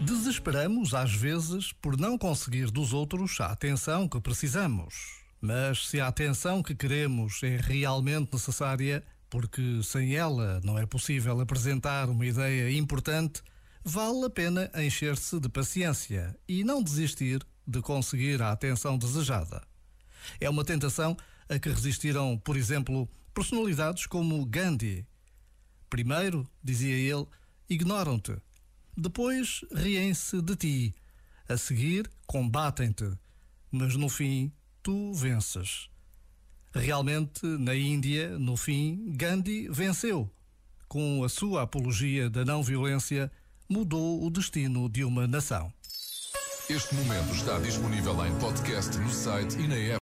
Desesperamos às vezes por não conseguir dos outros a atenção que precisamos. Mas se a atenção que queremos é realmente necessária, porque sem ela não é possível apresentar uma ideia importante, vale a pena encher-se de paciência e não desistir de conseguir a atenção desejada. É uma tentação a que resistiram, por exemplo, personalidades como Gandhi. Primeiro, dizia ele, ignoram-te. Depois, riem-se de ti. A seguir, combatem-te. Mas no fim, tu vences. Realmente, na Índia, no fim, Gandhi venceu. Com a sua apologia da não-violência, mudou o destino de uma nação. Este momento está disponível em podcast no site e na app.